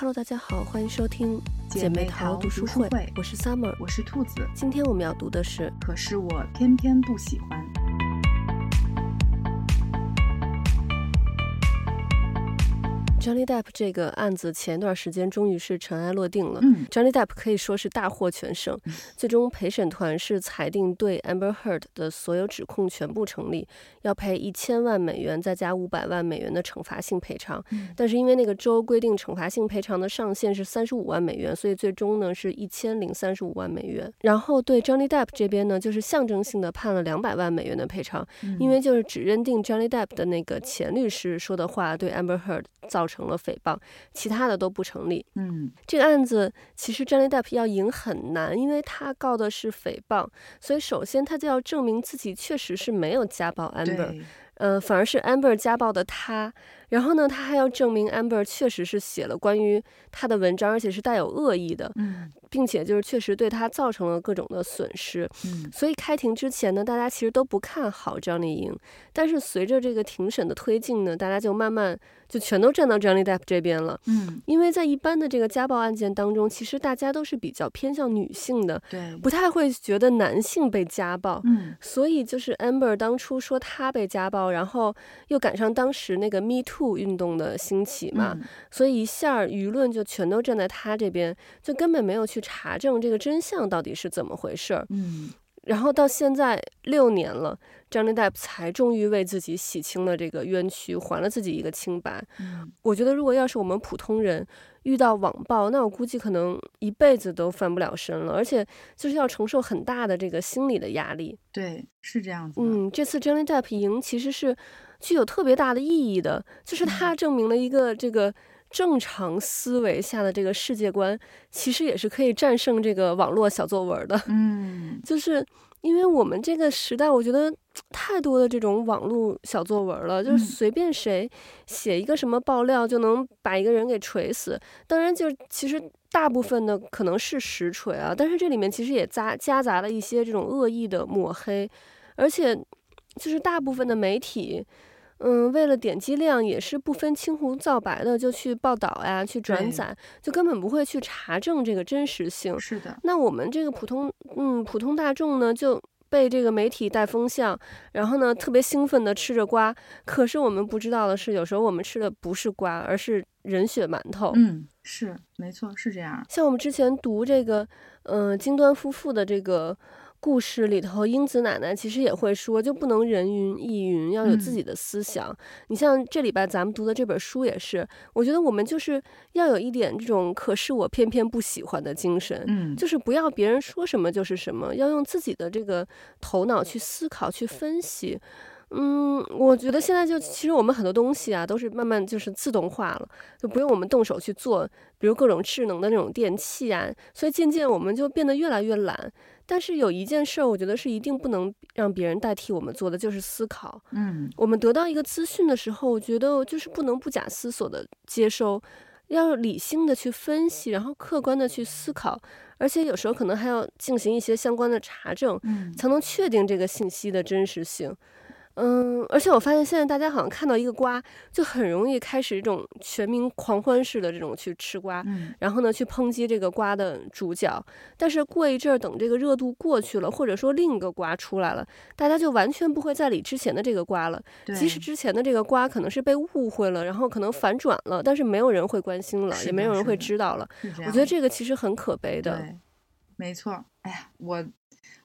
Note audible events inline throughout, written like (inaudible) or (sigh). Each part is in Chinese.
Hello，大家好，欢迎收听姐妹淘读书会，我是 Summer，我是兔子。今天我们要读的是，可是我偏偏不喜欢。Johnny Depp 这个案子前段时间终于是尘埃落定了。嗯，Johnny Depp 可以说是大获全胜，嗯、(laughs) 最终陪审团是裁定对 Amber Heard 的所有指控全部成立，要赔一千万美元，再加五百万美元的惩罚性赔偿。嗯、但是因为那个州规定惩罚性赔偿的上限是三十五万美元，所以最终呢是一千零三十五万美元。然后对 Johnny Depp 这边呢，就是象征性的判了两百万美元的赔偿，嗯、因为就是只认定 Johnny Depp 的那个前律师说的话对 Amber Heard 造成了诽谤。其他的都不成立。嗯，这个案子其实 Depp 要赢很难，因为他告的是诽谤，所以首先他就要证明自己确实是没有家暴 Amber，呃，反而是 Amber 家暴的他。然后呢，他还要证明 Amber 确实是写了关于他的文章，而且是带有恶意的，嗯，并且就是确实对他造成了各种的损失。嗯，所以开庭之前呢，大家其实都不看好 Johnny 赢，但是随着这个庭审的推进呢，大家就慢慢就全都站到 Johnny Depp 这边了。嗯，因为在一般的这个家暴案件当中，其实大家都是比较偏向女性的，对，不太会觉得男性被家暴。嗯，所以就是 Amber 当初说他被家暴，然后又赶上当时那个 Me Too 运动的兴起嘛，嗯、所以一下舆论就全都站在他这边，就根本没有去查证这个真相到底是怎么回事。嗯，然后到现在六年了，Johnny Depp 才终于为自己洗清了这个冤屈，还了自己一个清白。嗯，我觉得如果要是我们普通人遇到网暴，那我估计可能一辈子都翻不了身了，而且就是要承受很大的这个心理的压力。对，是这样子。嗯，这次 Johnny Depp 赢其实是。具有特别大的意义的，就是他证明了一个这个正常思维下的这个世界观，其实也是可以战胜这个网络小作文的。嗯，(laughs) 就是因为我们这个时代，我觉得太多的这种网络小作文了，就是随便谁写一个什么爆料就能把一个人给锤死。当然，就是其实大部分的可能是实锤啊，但是这里面其实也杂夹杂了一些这种恶意的抹黑，而且就是大部分的媒体。嗯，为了点击量，也是不分青红皂白的就去报道呀，去转载，就根本不会去查证这个真实性。是的。那我们这个普通，嗯，普通大众呢，就被这个媒体带风向，然后呢，特别兴奋的吃着瓜。可是我们不知道的是，有时候我们吃的不是瓜，而是人血馒头。嗯，是，没错，是这样。像我们之前读这个，嗯、呃，金端夫妇的这个。故事里头，英子奶奶其实也会说，就不能人云亦云，要有自己的思想。嗯、你像这里边咱们读的这本书也是，我觉得我们就是要有一点这种“可是我偏偏不喜欢”的精神，嗯，就是不要别人说什么就是什么，要用自己的这个头脑去思考、去分析。嗯，我觉得现在就其实我们很多东西啊，都是慢慢就是自动化了，就不用我们动手去做，比如各种智能的那种电器啊，所以渐渐我们就变得越来越懒。但是有一件事儿，我觉得是一定不能让别人代替我们做的，就是思考。嗯，我们得到一个资讯的时候，我觉得就是不能不假思索的接收，要理性的去分析，然后客观的去思考，而且有时候可能还要进行一些相关的查证，嗯，才能确定这个信息的真实性。嗯，而且我发现现在大家好像看到一个瓜，就很容易开始一种全民狂欢式的这种去吃瓜，嗯，然后呢去抨击这个瓜的主角。但是过一阵儿，等这个热度过去了，或者说另一个瓜出来了，大家就完全不会再理之前的这个瓜了。对即使之前的这个瓜可能是被误会了，然后可能反转了，但是没有人会关心了，也没有人会知道了。我觉得这个其实很可悲的。没错。哎呀，我。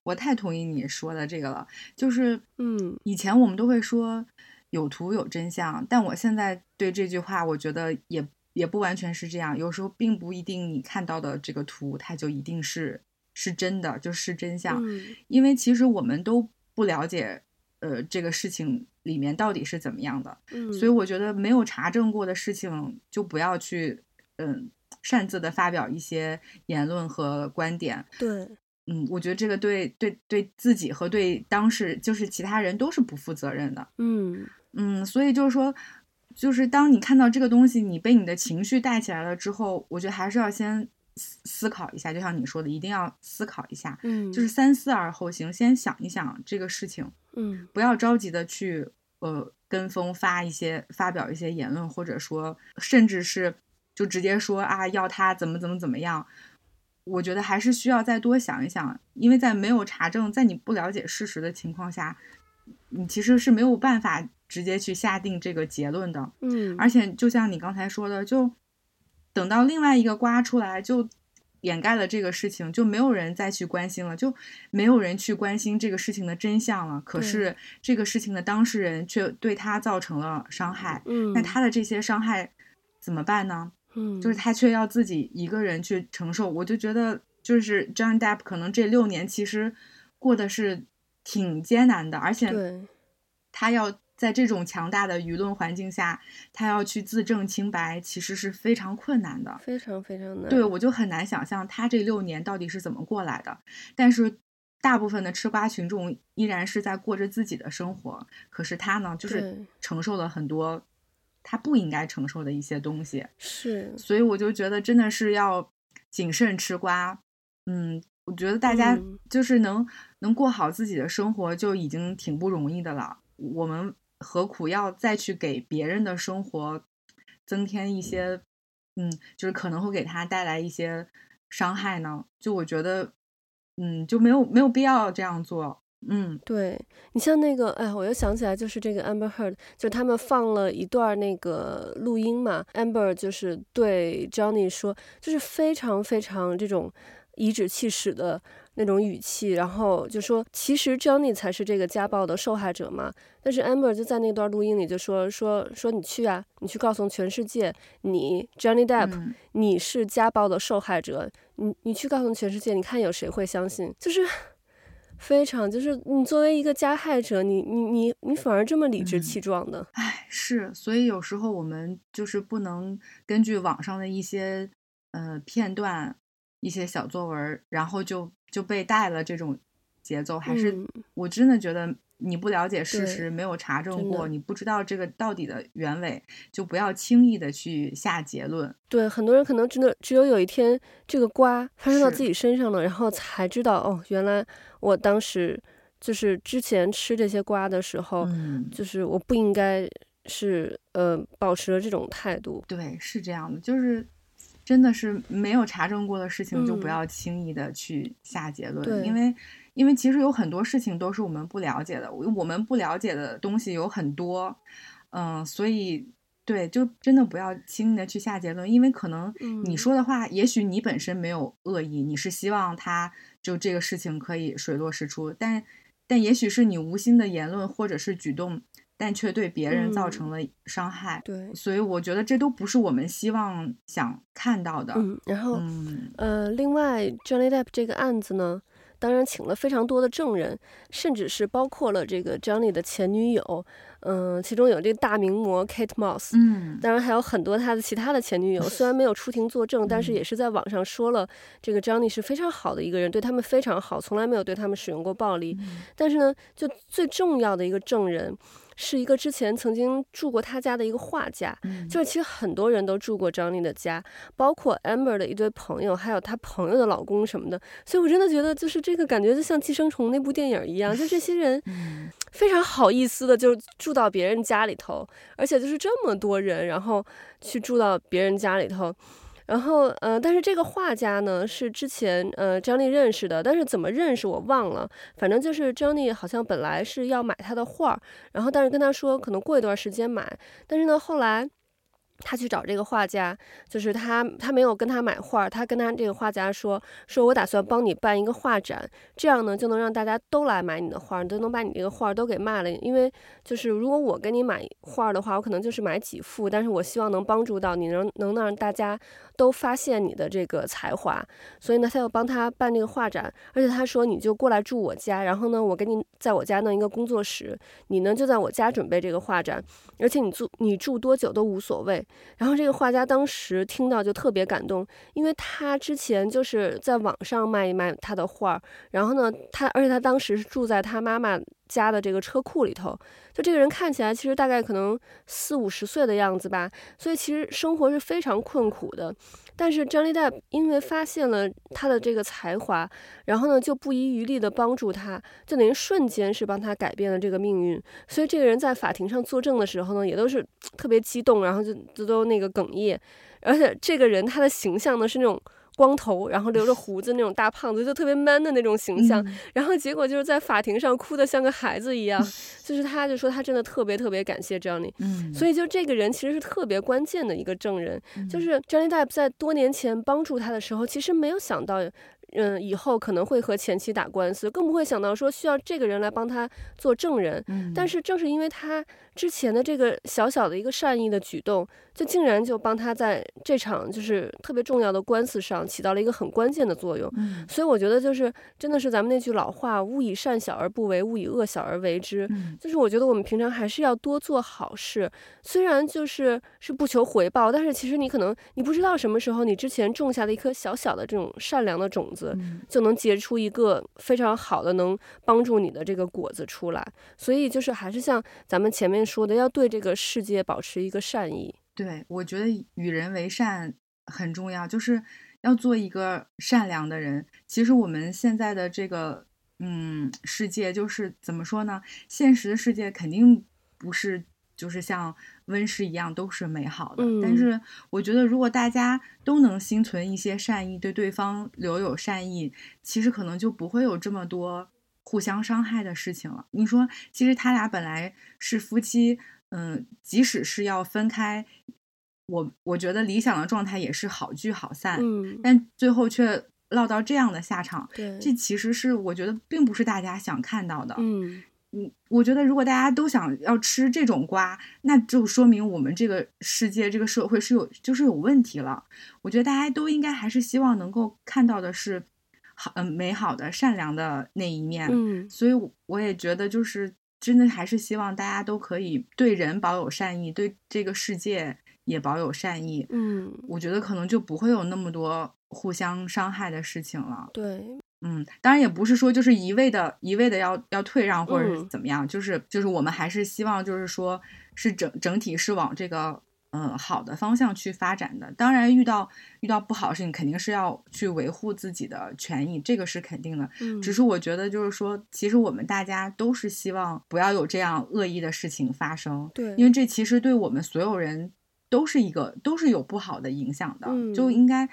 我太同意你说的这个了，就是，嗯，以前我们都会说有图有真相，嗯、但我现在对这句话，我觉得也也不完全是这样。有时候并不一定你看到的这个图，它就一定是是真的，就是真相。嗯、因为其实我们都不了解，呃，这个事情里面到底是怎么样的。嗯、所以我觉得没有查证过的事情，就不要去，嗯，擅自的发表一些言论和观点。对。嗯，我觉得这个对对对自己和对当事就是其他人都是不负责任的。嗯嗯，所以就是说，就是当你看到这个东西，你被你的情绪带起来了之后，我觉得还是要先思思考一下，就像你说的，一定要思考一下。嗯，就是三思而后行，先想一想这个事情。嗯，不要着急的去呃跟风发一些发表一些言论，或者说甚至是就直接说啊，要他怎么怎么怎么样。我觉得还是需要再多想一想，因为在没有查证，在你不了解事实的情况下，你其实是没有办法直接去下定这个结论的。嗯，而且就像你刚才说的，就等到另外一个瓜出来，就掩盖了这个事情，就没有人再去关心了，就没有人去关心这个事情的真相了。可是这个事情的当事人却对他造成了伤害。嗯，那他的这些伤害怎么办呢？嗯，就是他却要自己一个人去承受，我就觉得就是 Johnny Depp 可能这六年其实过的是挺艰难的，而且他要在这种强大的舆论环境下，他要去自证清白，其实是非常困难的，非常非常难。对，我就很难想象他这六年到底是怎么过来的。但是大部分的吃瓜群众依然是在过着自己的生活，可是他呢，就是承受了很多。他不应该承受的一些东西，是，所以我就觉得真的是要谨慎吃瓜。嗯，我觉得大家就是能、嗯、能过好自己的生活就已经挺不容易的了。我们何苦要再去给别人的生活增添一些，嗯，就是可能会给他带来一些伤害呢？就我觉得，嗯，就没有没有必要这样做。嗯，对，你像那个，哎，我又想起来，就是这个 Amber Heard，就是他们放了一段那个录音嘛，Amber 就是对 Johnny 说，就是非常非常这种颐指气使的那种语气，然后就说其实 Johnny 才是这个家暴的受害者嘛，但是 Amber 就在那段录音里就说说说你去啊，你去告诉全世界，你 Johnny Depp，嗯，你是家暴的受害者，你你去告诉全世界，你看有谁会相信？就是。非常，就是你作为一个加害者，你你你你反而这么理直气壮的，哎、嗯，是，所以有时候我们就是不能根据网上的一些呃片段、一些小作文，然后就就被带了这种节奏，还是、嗯、我真的觉得。你不了解事实，没有查证过，你不知道这个到底的原委，就不要轻易的去下结论。对，很多人可能真的只有有一天这个瓜发生到自己身上了，然后才知道哦，原来我当时就是之前吃这些瓜的时候，嗯、就是我不应该是呃保持了这种态度。对，是这样的，就是真的是没有查证过的事情，就不要轻易的去下结论，嗯、因为。因为其实有很多事情都是我们不了解的，我们不了解的东西有很多，嗯，所以对，就真的不要轻易的去下结论，因为可能你说的话，也许你本身没有恶意，你是希望他就这个事情可以水落石出，但但也许是你无心的言论或者是举动，但却对别人造成了伤害，对，所以我觉得这都不是我们希望想看到的。嗯，然后，嗯，呃，另外 Johnny Depp 这个案子呢。当然，请了非常多的证人，甚至是包括了这个 Johnny 的前女友，嗯、呃，其中有这个大名模 Kate Moss，嗯，当然还有很多他的其他的前女友，虽然没有出庭作证，但是也是在网上说了，这个 Johnny 是非常好的一个人，对他们非常好，从来没有对他们使用过暴力。但是呢，就最重要的一个证人。是一个之前曾经住过他家的一个画家，嗯，就是其实很多人都住过 Johnny 的家，包括 Amber 的一堆朋友，还有他朋友的老公什么的。所以我真的觉得，就是这个感觉就像《寄生虫》那部电影一样，就这些人 (laughs) 非常好意思的就住到别人家里头，而且就是这么多人，然后去住到别人家里头。然后，呃，但是这个画家呢是之前呃张丽认识的，但是怎么认识我忘了。反正就是张丽好像本来是要买他的画，然后但是跟他说可能过一段时间买，但是呢后来。他去找这个画家，就是他，他没有跟他买画，他跟他这个画家说，说我打算帮你办一个画展，这样呢就能让大家都来买你的画，你都能把你这个画都给卖了。因为就是如果我给你买画的话，我可能就是买几幅，但是我希望能帮助到你，能能让大家都发现你的这个才华。所以呢，他要帮他办这个画展，而且他说你就过来住我家，然后呢，我给你在我家弄一个工作室，你呢就在我家准备这个画展，而且你住你住多久都无所谓。然后这个画家当时听到就特别感动，因为他之前就是在网上卖一卖他的画儿，然后呢，他而且他当时是住在他妈妈家的这个车库里头，就这个人看起来其实大概可能四五十岁的样子吧，所以其实生活是非常困苦的。但是张利贷因为发现了他的这个才华，然后呢就不遗余力的帮助他，就等于瞬间是帮他改变了这个命运。所以这个人在法庭上作证的时候呢，也都是特别激动，然后就就都那个哽咽。而且这个人他的形象呢是那种。光头，然后留着胡子那种大胖子，就特别 man 的那种形象。嗯、然后结果就是在法庭上哭得像个孩子一样。就是他就说他真的特别特别感谢 Johnny。嗯。所以就这个人其实是特别关键的一个证人。嗯、就是 Johnny Depp 在多年前帮助他的时候，其实没有想到。嗯，以后可能会和前妻打官司，更不会想到说需要这个人来帮他做证人。嗯，但是正是因为他之前的这个小小的一个善意的举动，就竟然就帮他在这场就是特别重要的官司上起到了一个很关键的作用。嗯，所以我觉得就是真的是咱们那句老话，勿以善小而不为，勿以恶小而为之。嗯，就是我觉得我们平常还是要多做好事，虽然就是是不求回报，但是其实你可能你不知道什么时候你之前种下的一颗小小的这种善良的种子。就能结出一个非常好的，能帮助你的这个果子出来。所以就是还是像咱们前面说的，要对这个世界保持一个善意。对，我觉得与人为善很重要，就是要做一个善良的人。其实我们现在的这个嗯世界，就是怎么说呢？现实的世界肯定不是。就是像温室一样都是美好的，嗯，但是我觉得如果大家都能心存一些善意，对对方留有善意，其实可能就不会有这么多互相伤害的事情了。你说，其实他俩本来是夫妻，嗯，即使是要分开，我我觉得理想的状态也是好聚好散，嗯，但最后却落到这样的下场，对，这其实是我觉得并不是大家想看到的，嗯。嗯，我觉得如果大家都想要吃这种瓜，那就说明我们这个世界、这个社会是有就是有问题了。我觉得大家都应该还是希望能够看到的是好、嗯、美好的、善良的那一面。嗯，所以我也觉得就是真的还是希望大家都可以对人保有善意，对这个世界也保有善意。嗯，我觉得可能就不会有那么多互相伤害的事情了。对。嗯，当然也不是说就是一味的、一味的要要退让或者是怎么样，嗯、就是就是我们还是希望就是说是整整体是往这个嗯好的方向去发展的。当然遇到遇到不好的事情，肯定是要去维护自己的权益，这个是肯定的。嗯，只是我觉得就是说，其实我们大家都是希望不要有这样恶意的事情发生。对，因为这其实对我们所有人都是一个都是有不好的影响的，嗯、就应该。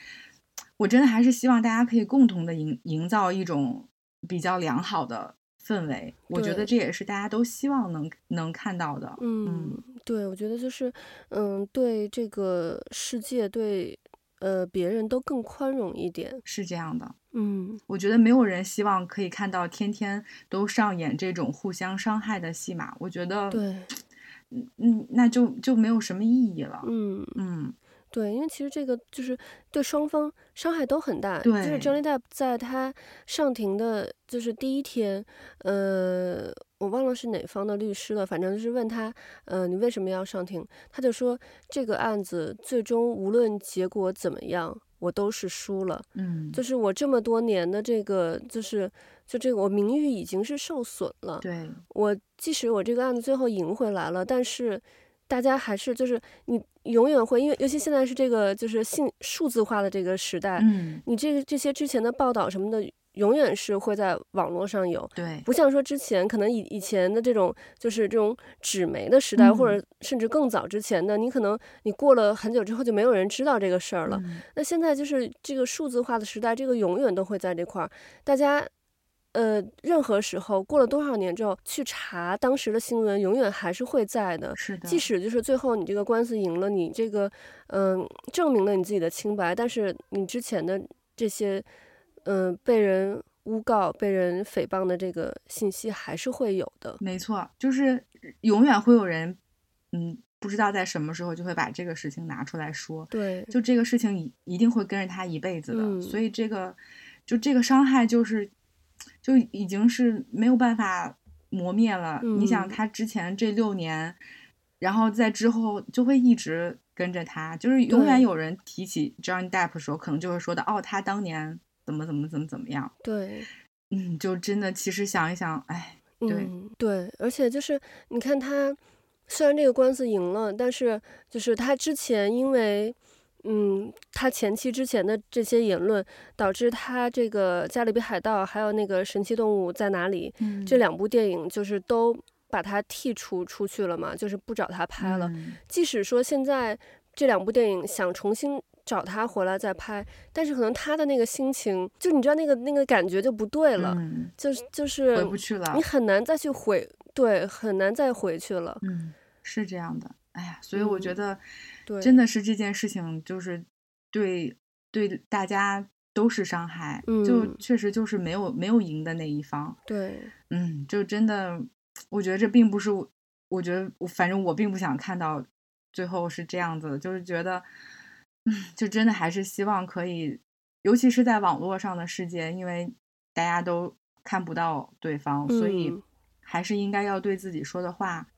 我真的还是希望大家可以共同的营营造一种比较良好的氛围，我觉得这也是大家都希望能能看到的。嗯，嗯对，我觉得就是，嗯，对这个世界，对呃别人都更宽容一点，是这样的。嗯，我觉得没有人希望可以看到天天都上演这种互相伤害的戏码。我觉得，对，嗯嗯，那就就没有什么意义了。嗯嗯。嗯对，因为其实这个就是对双方伤害都很大。对，就是 Johnny Depp 在他上庭的，就是第一天，呃，我忘了是哪方的律师了，反正就是问他，呃，你为什么要上庭？他就说，这个案子最终无论结果怎么样，我都是输了。嗯，就是我这么多年的这个，就是就这个我名誉已经是受损了。对，我即使我这个案子最后赢回来了，但是。大家还是就是你永远会，因为尤其现在是这个就是信数字化的这个时代，嗯，你这个这些之前的报道什么的，永远是会在网络上有，对，不像说之前可能以以前的这种就是这种纸媒的时代，嗯，或者甚至更早之前的，你可能你过了很久之后就没有人知道这个事儿了。嗯，那现在就是这个数字化的时代，这个永远都会在这块儿，大家。呃，任何时候过了多少年之后去查当时的新闻，永远还是会在的。是的，即使就是最后你这个官司赢了，你这个嗯、呃、证明了你自己的清白，但是你之前的这些嗯、呃、被人诬告、被人诽谤的这个信息还是会有的。没错，就是永远会有人嗯不知道在什么时候就会把这个事情拿出来说。对，就这个事情一一定会跟着他一辈子的。嗯、所以这个就这个伤害就是。就已经是没有办法磨灭了。嗯、你想，他之前这六年，然后在之后就会一直跟着他，就是永远有人提起 Johnny Depp 的时候，可能就会说的哦，他当年怎么怎么怎么怎么样。对，嗯，就真的其实想一想，哎，对、嗯、对，而且就是你看他，虽然这个官司赢了，但是就是他之前因为。嗯，他前期之前的这些言论，导致他这个《加勒比海盗》还有那个《神奇动物在哪里》嗯、这两部电影，就是都把他剔除出去了嘛，就是不找他拍了。嗯、即使说现在这两部电影想重新找他回来再拍，但是可能他的那个心情，就你知道那个那个感觉就不对了，嗯、就是就是回不去了，你很难再去回，对，很难再回去了。嗯，是这样的。哎呀，所以我觉得，对，真的是这件事情就是对对大家都是伤害，嗯、就确实就是没有没有赢的那一方。对，嗯，就真的，我觉得这并不是，我觉得我反正我并不想看到最后是这样子的，就是觉得。嗯，就真的还是希望可以，尤其是在网络上的世界，因为大家都看不到对方，嗯、所以还是应该要对自己说的话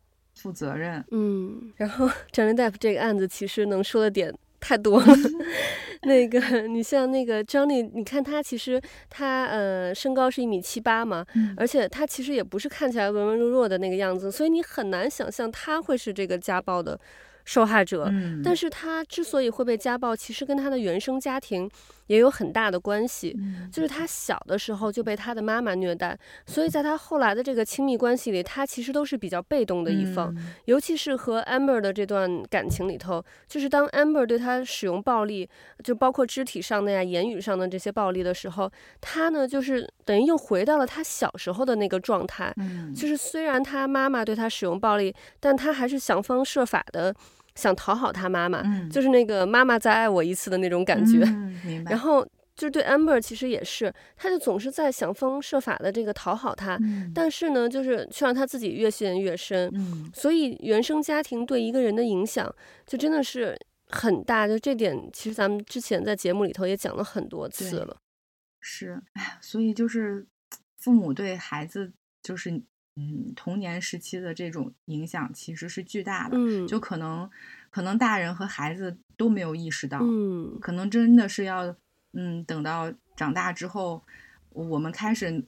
负责任。嗯，然后 (laughs) Johnny Depp 这个案子其实能说的点太多了。(laughs) 那个，你像那个 Johnny，你看他其实他呃身高是一米七八嘛，嗯、而且他其实也不是看起来文文弱弱的那个样子，所以你很难想象他会是这个家暴的受害者，嗯，但是他之所以会被家暴，其实跟他的原生家庭也有很大的关系。嗯，就是他小的时候就被他的妈妈虐待，所以在他后来的这个亲密关系里，他其实都是比较被动的一方。嗯，尤其是和 Amber 的这段感情里头，就是当 Amber 对他使用暴力，就包括肢体上的呀、言语上的这些暴力的时候，他呢就是等于又回到了他小时候的那个状态。嗯，就是虽然他妈妈对他使用暴力，但他还是想方设法的。想讨好他妈妈，嗯，就是那个妈妈再爱我一次的那种感觉。嗯，明白。然后就是对 Amber 其实也是，他就总是在想方设法的这个讨好他，嗯，但是呢，就是却让他自己越陷越深。嗯，所以原生家庭对一个人的影响就真的是很大。就这点，其实咱们之前在节目里头也讲了很多次了。是，哎，所以就是父母对孩子就是。嗯，童年时期的这种影响其实是巨大的，嗯，就可能可能大人和孩子都没有意识到，嗯，可能真的是要，嗯，等到长大之后，我们开始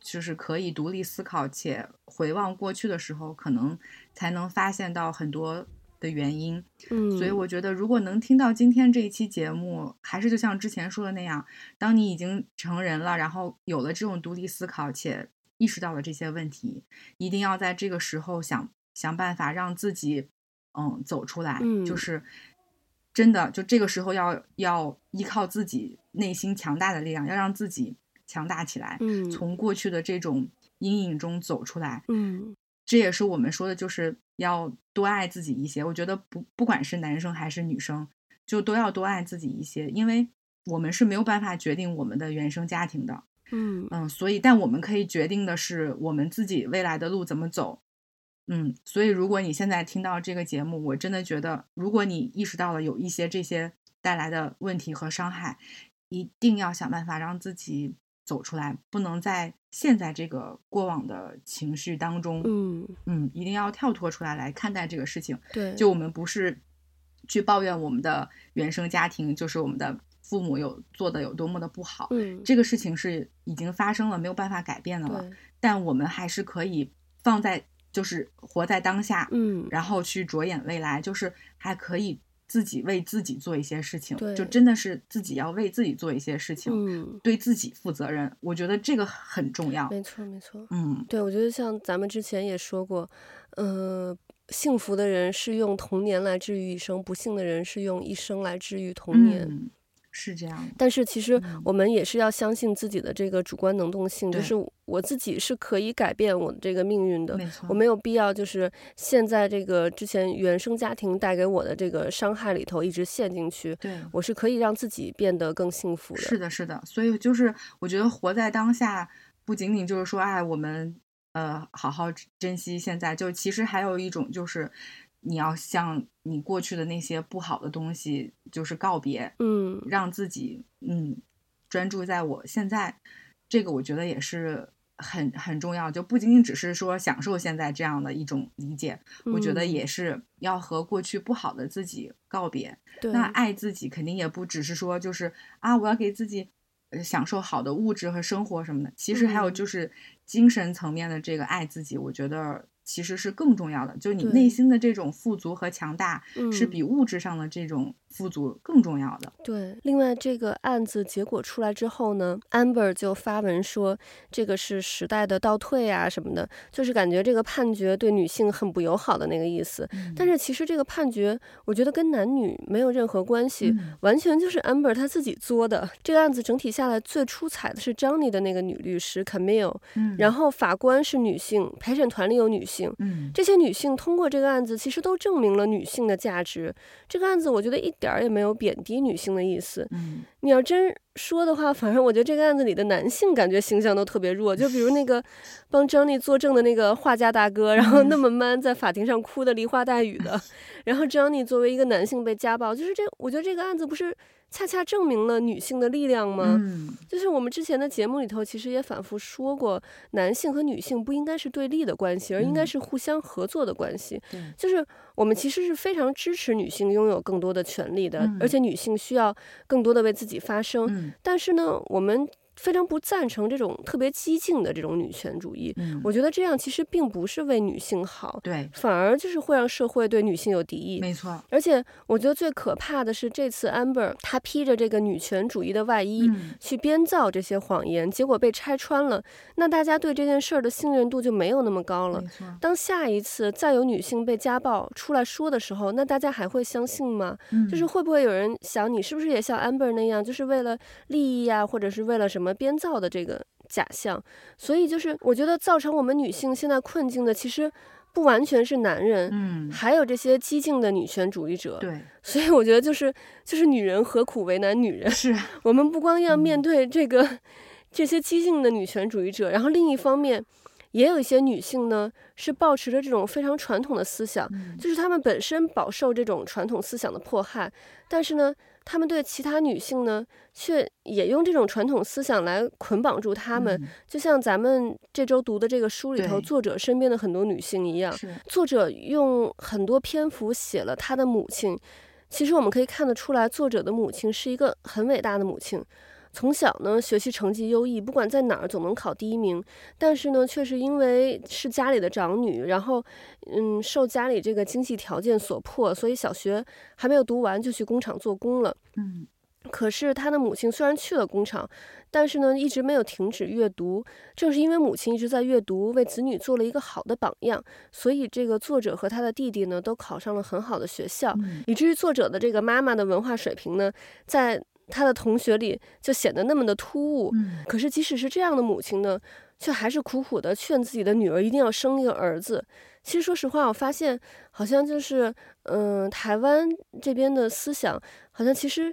就是可以独立思考且回望过去的时候，可能才能发现到很多的原因，嗯，所以我觉得如果能听到今天这一期节目，还是就像之前说的那样，当你已经成人了，然后有了这种独立思考且。意识到了这些问题，一定要在这个时候想想办法让自己，嗯，走出来。嗯，就是真的，就这个时候要要依靠自己内心强大的力量，要让自己强大起来。嗯，从过去的这种阴影中走出来。嗯，这也是我们说的，就是要多爱自己一些。我觉得不不管是男生还是女生，就都要多爱自己一些，因为我们是没有办法决定我们的原生家庭的。嗯嗯，所以，但我们可以决定的是我们自己未来的路怎么走。嗯，所以，如果你现在听到这个节目，我真的觉得，如果你意识到了有一些这些带来的问题和伤害，一定要想办法让自己走出来，不能在现在这个过往的情绪当中。嗯嗯，一定要跳脱出来来看待这个事情。对，就我们不是去抱怨我们的原生家庭，就是我们的。父母有做的有多么的不好，嗯，这个事情是已经发生了，没有办法改变的了。但我们还是可以放在，就是活在当下，嗯，然后去着眼未来，就是还可以自己为自己做一些事情，就真的是自己要为自己做一些事情，嗯，对自己负责任。我觉得这个很重要。没错，没错。嗯，对，我觉得像咱们之前也说过，呃，幸福的人是用童年来治愈一生，不幸的人是用一生来治愈童年。嗯是这样，但是其实我们也是要相信自己的这个主观能动性，嗯、就是我自己是可以改变我的这个命运的。没错，我没有必要就是现在这个之前原生家庭带给我的这个伤害里头一直陷进去。对，我是可以让自己变得更幸福的。是的，是的。所以就是我觉得活在当下，不仅仅就是说，哎，我们呃好好珍惜现在，就其实还有一种就是。你要向你过去的那些不好的东西，就是告别，嗯，让自己嗯专注在我现在，这个我觉得也是很很重要，就不仅仅只是说享受现在这样的一种理解，嗯，我觉得也是要和过去不好的自己告别。对，那爱自己肯定也不只是说就是啊，我要给自己享受好的物质和生活什么的，其实还有就是精神层面的这个爱自己，嗯，我觉得。其实是更重要的，就是你内心的这种富足和强大，是比物质上的这种富足更重要的。对，另外这个案子结果出来之后呢，Amber 就发文说这个是时代的倒退啊什么的，就是感觉这个判决对女性很不友好的那个意思。嗯、但是其实这个判决，我觉得跟男女没有任何关系，嗯、完全就是 Amber 她自己作的。这个案子整体下来最出彩的是 Johnny 的那个女律师 Camille，嗯，然后法官是女性，陪审团里有女性，嗯，这些女性通过这个案子其实都证明了女性的价值。这个案子我觉得一点儿也没有贬低女性的意思。嗯，你要真说的话，反正我觉得这个案子里的男性感觉形象都特别弱。就比如那个帮 Johnny 作证的那个画家大哥，然后那么 man，在法庭上哭的梨花带雨的。(laughs) 然后 Johnny 作为一个男性被家暴，就是这，我觉得这个案子不是。恰恰证明了女性的力量吗？嗯，就是我们之前的节目里头，其实也反复说过，男性和女性不应该是对立的关系，而应该是互相合作的关系。嗯，就是我们其实是非常支持女性拥有更多的权利的，而且女性需要更多的为自己发声。但是呢，我们。非常不赞成这种特别激进的这种女权主义。嗯，我觉得这样其实并不是为女性好，对，反而就是会让社会对女性有敌意。没错，而且我觉得最可怕的是这次 Amber 她披着这个女权主义的外衣去编造这些谎言，嗯，结果被拆穿了，那大家对这件事儿的信任度就没有那么高了。当下一次再有女性被家暴出来说的时候，那大家还会相信吗？嗯，就是会不会有人想你是不是也像 Amber 那样，就是为了利益啊，或者是为了什么？编造的这个假象，所以就是我觉得造成我们女性现在困境的，其实不完全是男人，嗯，还有这些激进的女权主义者，对，所以我觉得就是就是女人何苦为难女人？(laughs) 是我们不光要面对这个、嗯、这些激进的女权主义者，然后另一方面也有一些女性呢是保持着这种非常传统的思想，嗯、就是她们本身饱受这种传统思想的迫害，但是呢。他们对其他女性呢，却也用这种传统思想来捆绑住她们，嗯、就像咱们这周读的这个书里头，作者身边的很多女性一样。作者用很多篇幅写了她的母亲，其实我们可以看得出来，作者的母亲是一个很伟大的母亲。从小呢，学习成绩优异，不管在哪儿总能考第一名。但是呢，却是因为是家里的长女，然后，嗯，受家里这个经济条件所迫，所以小学还没有读完就去工厂做工了。嗯，可是他的母亲虽然去了工厂，但是呢，一直没有停止阅读。正是因为母亲一直在阅读，为子女做了一个好的榜样，所以这个作者和他的弟弟呢，都考上了很好的学校，嗯，以至于作者的这个妈妈的文化水平呢，在。他的同学里就显得那么的突兀，嗯，可是即使是这样的母亲呢，却还是苦苦的劝自己的女儿一定要生一个儿子。其实说实话，我发现好像就是，嗯、呃，台湾这边的思想好像其实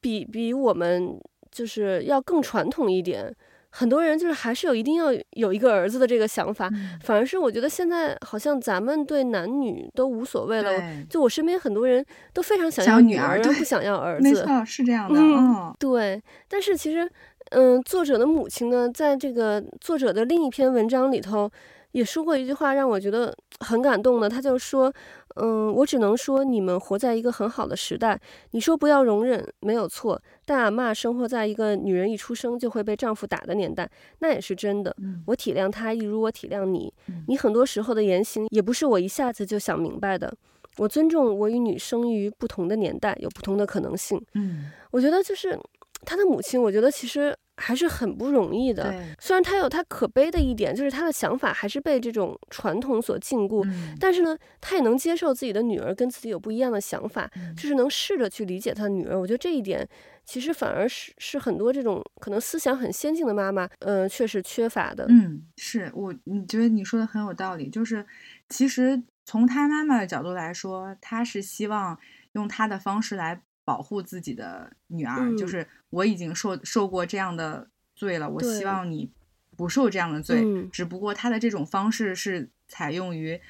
比比我们就是要更传统一点。很多人就是还是有一定要有一个儿子的这个想法，嗯、反而是我觉得现在好像咱们对男女都无所谓了。就我身边很多人都非常想要女儿，都不想要儿子。没错，是这样的。嗯，哦、对。但是其实，嗯，作者的母亲呢，在这个作者的另一篇文章里头也说过一句话，让我觉得很感动的。他就说。嗯，我只能说你们活在一个很好的时代。你说不要容忍，没有错。但阿妈生活在一个女人一出生就会被丈夫打的年代，那也是真的。我体谅她，一如我体谅你。你很多时候的言行也不是我一下子就想明白的。我尊重我与你生于不同的年代，有不同的可能性。嗯，我觉得就是他的母亲，我觉得其实。还是很不容易的。虽然他有他可悲的一点，就是他的想法还是被这种传统所禁锢，嗯、但是呢，他也能接受自己的女儿跟自己有不一样的想法，嗯、就是能试着去理解他的女儿。我觉得这一点其实反而是是很多这种可能思想很先进的妈妈，嗯、呃，确实缺乏的。嗯，是我，你觉得你说的很有道理。就是其实从他妈妈的角度来说，他是希望用他的方式来。保护自己的女儿，嗯、就是我已经受受过这样的罪了，我希望你不受这样的罪。嗯、只不过他的这种方式是采用于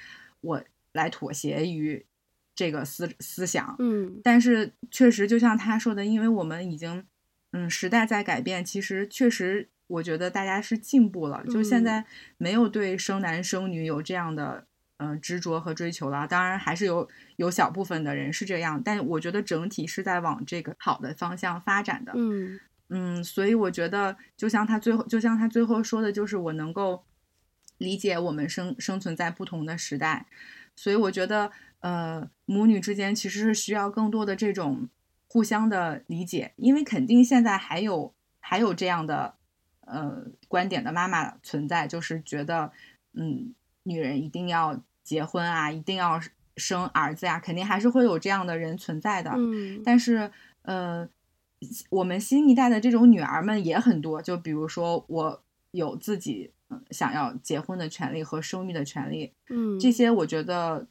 我来妥协于这个思思想。嗯，但是确实就像他说的，因为我们已经嗯时代在改变，其实确实我觉得大家是进步了，嗯、就现在没有对生男生女有这样的。嗯、呃，执着和追求了，当然还是有有小部分的人是这样，但我觉得整体是在往这个好的方向发展的。嗯。嗯，所以我觉得，就像他最后，就像他最后说的，就是我能够理解我们生生存在不同的时代，所以我觉得，呃，母女之间其实是需要更多的这种互相的理解，因为肯定现在还有还有这样的呃观点的妈妈存在，就是觉得嗯，女人一定要结婚啊，一定要生儿子呀，肯定还是会有这样的人存在的。嗯，但是呃，我们新一代的这种女儿们也很多，就比如说我有自己想要结婚的权利和生育的权利，嗯，这些我觉得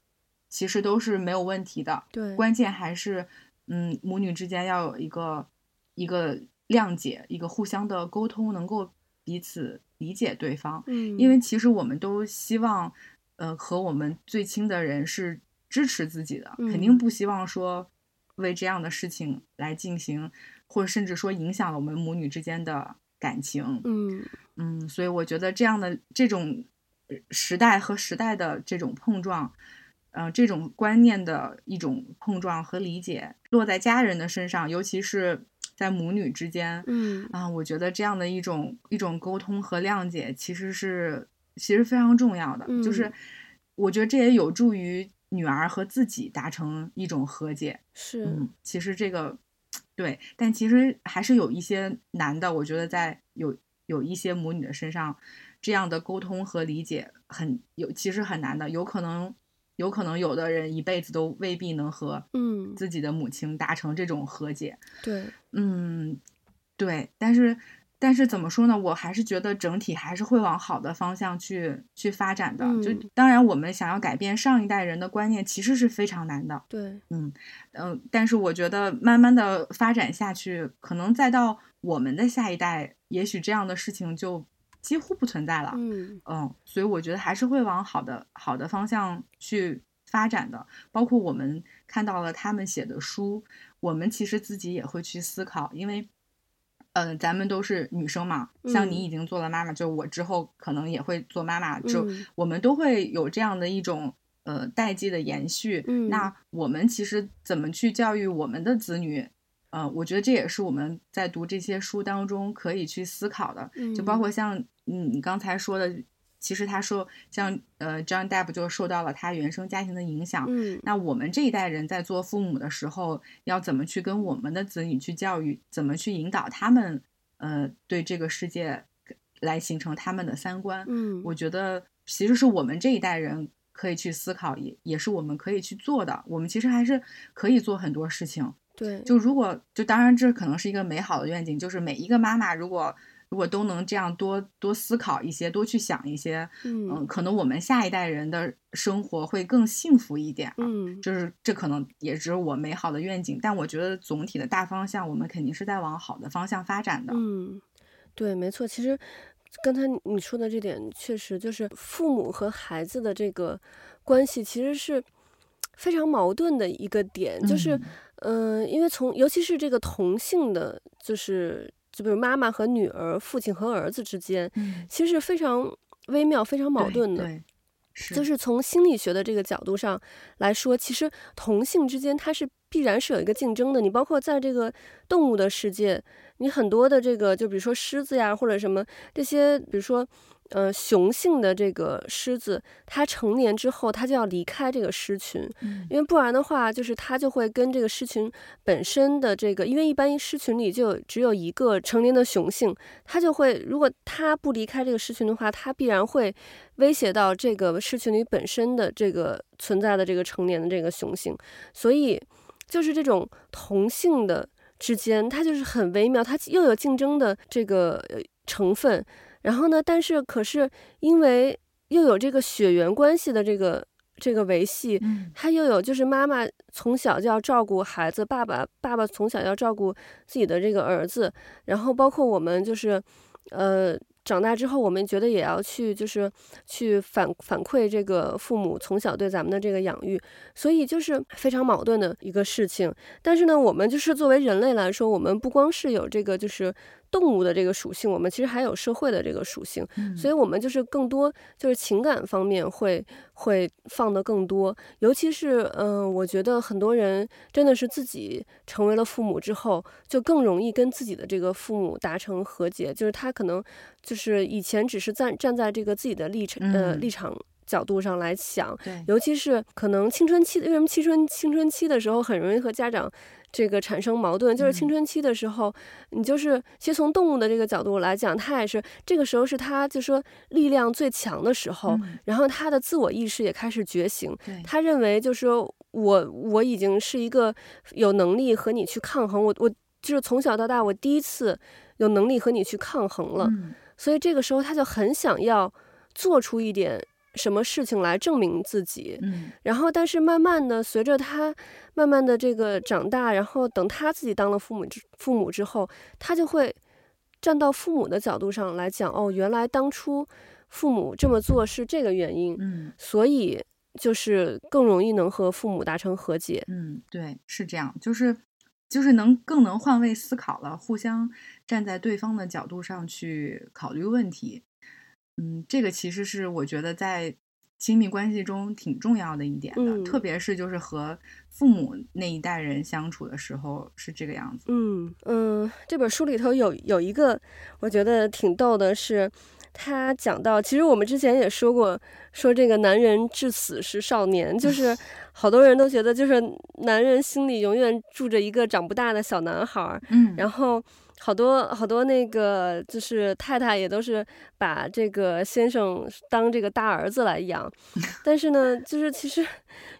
其实都是没有问题的。对，关键还是。嗯，母女之间要有一个一个谅解，一个互相的沟通，能够彼此理解对方。嗯，因为其实我们都希望，呃，和我们最亲的人是支持自己的，嗯，肯定不希望说为这样的事情来进行，或者甚至说影响了我们母女之间的感情。嗯嗯，所以我觉得这样的这种时代和时代的这种碰撞。呃，这种观念的一种碰撞和理解，落在家人的身上，尤其是在母女之间，嗯啊，我觉得这样的一种一种沟通和谅解，其实是其实非常重要的。嗯，就是我觉得这也有助于女儿和自己达成一种和解。是，嗯，其实这个对，但其实还是有一些难的。我觉得在有有一些母女的身上，这样的沟通和理解很有，其实很难的，有可能。有可能有的人一辈子都未必能和嗯自己的母亲达成这种和解，嗯、对，嗯，对，但是但是怎么说呢？我还是觉得整体还是会往好的方向去去发展的。嗯、就当然，我们想要改变上一代人的观念，其实是非常难的。对，嗯嗯、呃，但是我觉得慢慢的发展下去，可能再到我们的下一代，也许这样的事情就。几乎不存在了，嗯嗯，所以我觉得还是会往好的好的方向去发展的。包括我们看到了他们写的书，我们其实自己也会去思考，因为，嗯、呃，咱们都是女生嘛，像你已经做了妈妈，嗯、就我之后可能也会做妈妈，就我们都会有这样的一种呃代际的延续。嗯，那我们其实怎么去教育我们的子女？呃，我觉得这也是我们在读这些书当中可以去思考的，就包括像。嗯，你刚才说的，其实他说像呃，John Depp 就受到了他原生家庭的影响。嗯，那我们这一代人在做父母的时候，要怎么去跟我们的子女去教育，怎么去引导他们，呃，对这个世界来形成他们的三观。嗯，我觉得其实是我们这一代人可以去思考，也也是我们可以去做的。我们其实还是可以做很多事情。对，就如果就当然这可能是一个美好的愿景，就是每一个妈妈如果。如果都能这样多多思考一些，多去想一些，嗯，嗯，可能我们下一代人的生活会更幸福一点。嗯，就是这可能也只是我美好的愿景，但我觉得总体的大方向，我们肯定是在往好的方向发展的。嗯，对，没错。其实刚才你说的这点，确实就是父母和孩子的这个关系，其实是非常矛盾的一个点。就是，嗯、呃，因为从尤其是这个同性的，就是。就比如妈妈和女儿、父亲和儿子之间，嗯，其实是非常微妙、非常矛盾的。就是从心理学的这个角度上来说，其实同性之间它是必然是有一个竞争的。你包括在这个动物的世界，你很多的这个，就比如说狮子呀，或者什么这些，比如说。呃，雄性的这个狮子，它成年之后，它就要离开这个狮群，嗯，因为不然的话，就是它就会跟这个狮群本身的这个，因为一般狮群里就只有一个成年的雄性，它就会，如果它不离开这个狮群的话，它必然会威胁到这个狮群里本身的这个存在的这个成年的这个雄性，所以就是这种同性的之间，它就是很微妙，它又有竞争的这个成分。然后呢，但是可是因为又有这个血缘关系的这个这个维系，他又有就是妈妈从小就要照顾孩子，爸爸爸爸从小要照顾自己的这个儿子，然后包括我们就是，呃。长大之后，我们觉得也要去，就是去反反馈这个父母从小对咱们的这个养育，所以就是非常矛盾的一个事情。但是呢，我们就是作为人类来说，我们不光是有这个就是动物的这个属性，我们其实还有社会的这个属性，所以我们就是更多就是情感方面会会放得更多。尤其是嗯、呃，我觉得很多人真的是自己成为了父母之后，就更容易跟自己的这个父母达成和解，就是他可能。就是以前只是站站在这个自己的立场呃立场角度上来想，对，尤其是可能青春期，为什么青春青春期的时候很容易和家长这个产生矛盾，就是青春期的时候，嗯、你就是其实从动物的这个角度来讲，它也是这个时候是它就说力量最强的时候，嗯、然后它的自我意识也开始觉醒，对。他认为就是说我我已经是一个有能力和你去抗衡，我我就是从小到大我第一次有能力和你去抗衡了，嗯、所以这个时候他就很想要做出一点。什么事情来证明自己？嗯，然后，但是慢慢的，随着他慢慢的这个长大，然后等他自己当了父母之父母之后，他就会站到父母的角度上来讲，哦，原来当初父母这么做是这个原因，嗯，所以就是更容易能和父母达成和解。嗯，对，是这样，就是就是能更能换位思考了，互相站在对方的角度上去考虑问题。嗯，这个其实是我觉得在亲密关系中挺重要的一点的，嗯、特别是就是和父母那一代人相处的时候是这个样子。嗯嗯，这本书里头有有一个我觉得挺逗的是，他讲到，其实我们之前也说过，说这个男人至死是少年，就 (laughs) 是好多人都觉得就是男人心里永远住着一个长不大的小男孩，嗯，然后。好多好多那个就是太太也都是把这个先生当这个大儿子来养，(laughs) 但是呢，就是其实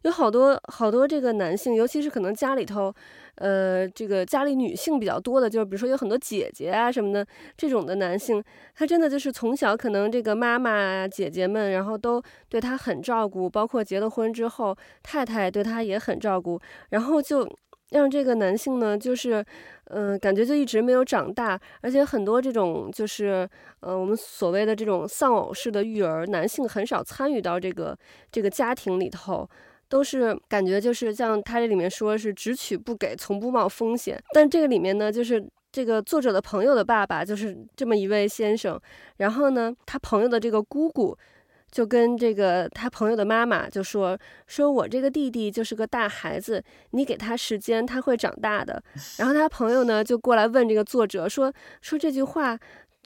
有好多好多这个男性，尤其是可能家里头，呃，这个家里女性比较多的，就是比如说有很多姐姐啊什么的这种的男性，他真的就是从小可能这个妈妈啊姐姐们，然后都对他很照顾，包括结了婚之后，太太对他也很照顾，然后就。让这个男性呢，就是，嗯、感觉就一直没有长大，而且很多这种就是，呃，我们所谓的这种丧偶式的育儿，男性很少参与到这个这个家庭里头，都是感觉就是像他这里面说是只取不给，从不冒风险。但这个里面呢，就是这个作者的朋友的爸爸就是这么一位先生，然后呢，他朋友的这个姑姑。就跟这个他朋友的妈妈就说：“说我这个弟弟就是个大孩子，你给他时间，他会长大的。”然后他朋友呢就过来问这个作者说：“说这句话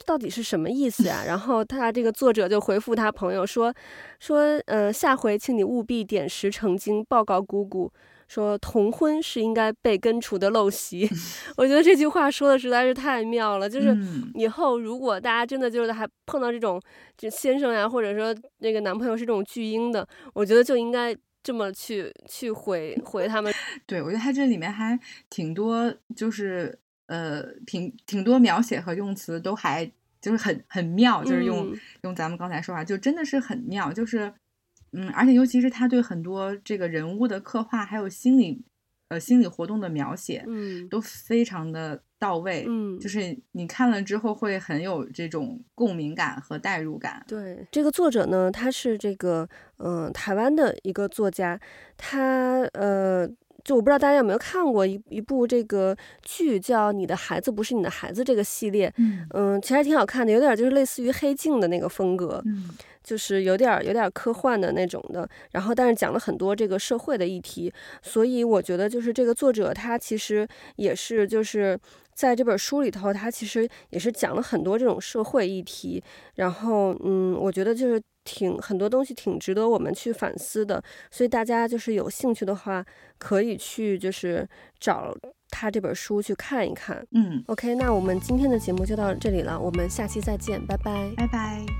到底是什么意思呀？” (laughs) 然后他这个作者就回复他朋友说：“说呃，下回请你务必点石成金，报告姑姑。”说童婚是应该被根除的陋习，(laughs) 我觉得这句话说的实在是太妙了。就是以后如果大家真的就是还碰到这种就先生呀，或者说那个男朋友是这种巨婴的，我觉得就应该这么去去回回他们。(laughs) 对，我觉得他这里面还挺多，就是呃，挺挺多描写和用词都还就是很很妙，就是用、嗯、用咱们刚才说话，就真的是很妙，就是。嗯，而且尤其是他对很多这个人物的刻画，还有心理，呃，心理活动的描写，嗯，都非常的到位，嗯，就是你看了之后会很有这种共鸣感和代入感。对，这个作者呢，他是这个，嗯、呃，台湾的一个作家，他，呃。就我不知道大家有没有看过一一部这个剧叫《你的孩子不是你的孩子》这个系列，嗯嗯，其实还挺好看的，有点就是类似于黑镜的那个风格，嗯，就是有点有点科幻的那种的，然后但是讲了很多这个社会的议题，所以我觉得就是这个作者他其实也是就是。在这本书里头，他其实也是讲了很多这种社会议题，然后，嗯，我觉得就是挺很多东西挺值得我们去反思的，所以大家就是有兴趣的话，可以去就是找他这本书去看一看。嗯，OK，那我们今天的节目就到这里了，我们下期再见，拜拜，拜拜。